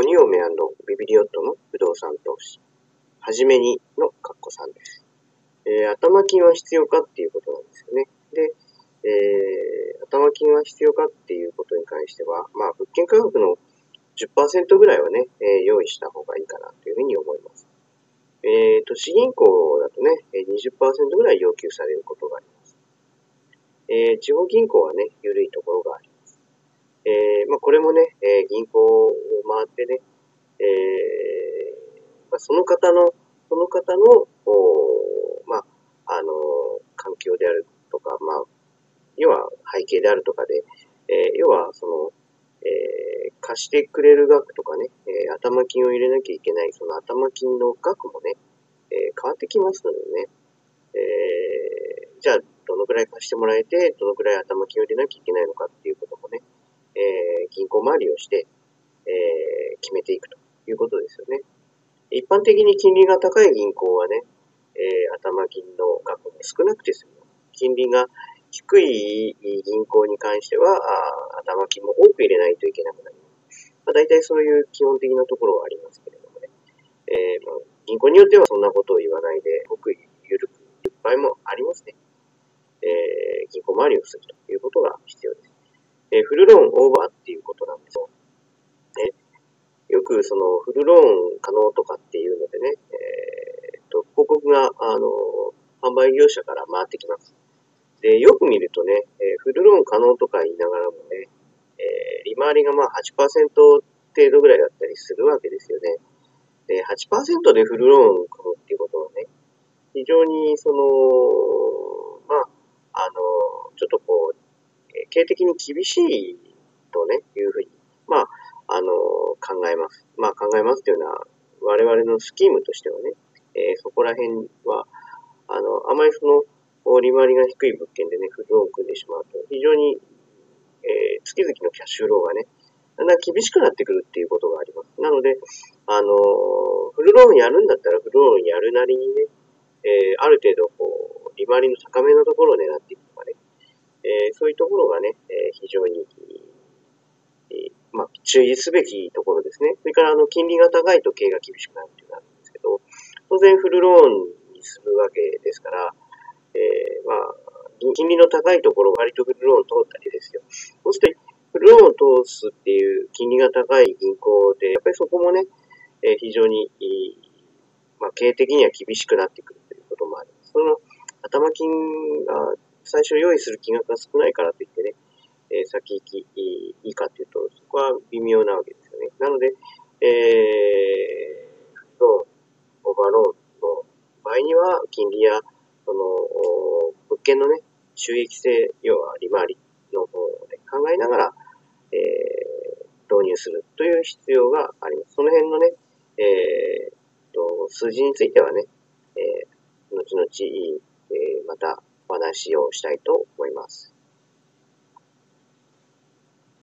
コニオメビビリオットの不動産投資。はじめにのカッコさんです。えー、頭金は必要かっていうことなんですよね。で、えー、頭金は必要かっていうことに関しては、まあ、物件価格の10%ぐらいはね、えー、用意した方がいいかなというふうに思います。えー、都市銀行だとね、20%ぐらい要求されることがあります。えー、地方銀行はね、緩いところがあります。えー、まあ、これもね、えー、銀行回ってね、えー、まあ、その方の、その方の、まあ、あの、環境であるとか、まあ、要は背景であるとかで、えー、要はその、えー、貸してくれる額とかね、えー、頭金を入れなきゃいけない、その頭金の額もね、え変わってきますのでね、えじゃあ、どのくらい貸してもらえて、どのくらい頭金を入れなきゃいけないのかっていうこともね、え銀行回りをして、え決めていくということですよね。一般的に金利が高い銀行はね、え頭金の額も少なくて済む。金利が低い銀行に関しては、頭金も多く入れないといけなくなります。まあ、大体そういう基本的なところはありますけれどもね。えー、まあ、銀行によってはそんなことを言わないで、ごく緩くいっぱいもありますね。えー、銀行回りをするということが必要です。えー、フルローンオーバーっていうことなんですよ。ね、よくそのフルローン可能とかっていうのでね、えー、と広告が、あの、販売業者から回ってきます。で、よく見るとね、えフルローン可能とか言いながらもね、え利回りがまあ8%程度ぐらいだったりするわけですよね。で、8%でフルローンを組むっていうことはね、非常にその、まあ、あの、ちょっとこう、経営的に厳しいとね、いうふうに、あの、考えます。まあ、考えますというのは、我々のスキームとしてはね、えー、そこら辺は、あの、あまりその、利回りが低い物件でね、フルローン組んでしまうと、非常に、えー、月々のキャッシュローがね、だんだん厳しくなってくるっていうことがあります。なので、あの、フルローンやるんだったらフルローンやるなりにね、えー、ある程度、こう、利回りの高めのところを狙っていくとかね、え、そういうところがね、えー、非常に、注意すべきところですね。それから、あの、金利が高いと経営が厳しくなるっていうのがあるんですけど、当然フルローンにするわけですから、えー、まあ、金利の高いところ、割とフルローン通ったりですよ。そうすると、フルローンを通すっていう金利が高い銀行で、やっぱりそこもね、えー、非常に、まあ、経営的には厳しくなってくるということもあります。その頭金が最初用意する金額が少ないからといってね、え、先行きいいかというと、そこは微妙なわけですよね。なので、えー、ローン、オーバーローンの場合には、金利やその、物件のね、収益性、要は利回りの方で考えながら、えー、導入するという必要があります。その辺のね、えー、と、数字についてはね、えー、後々、えー、またお話をしたいと思います。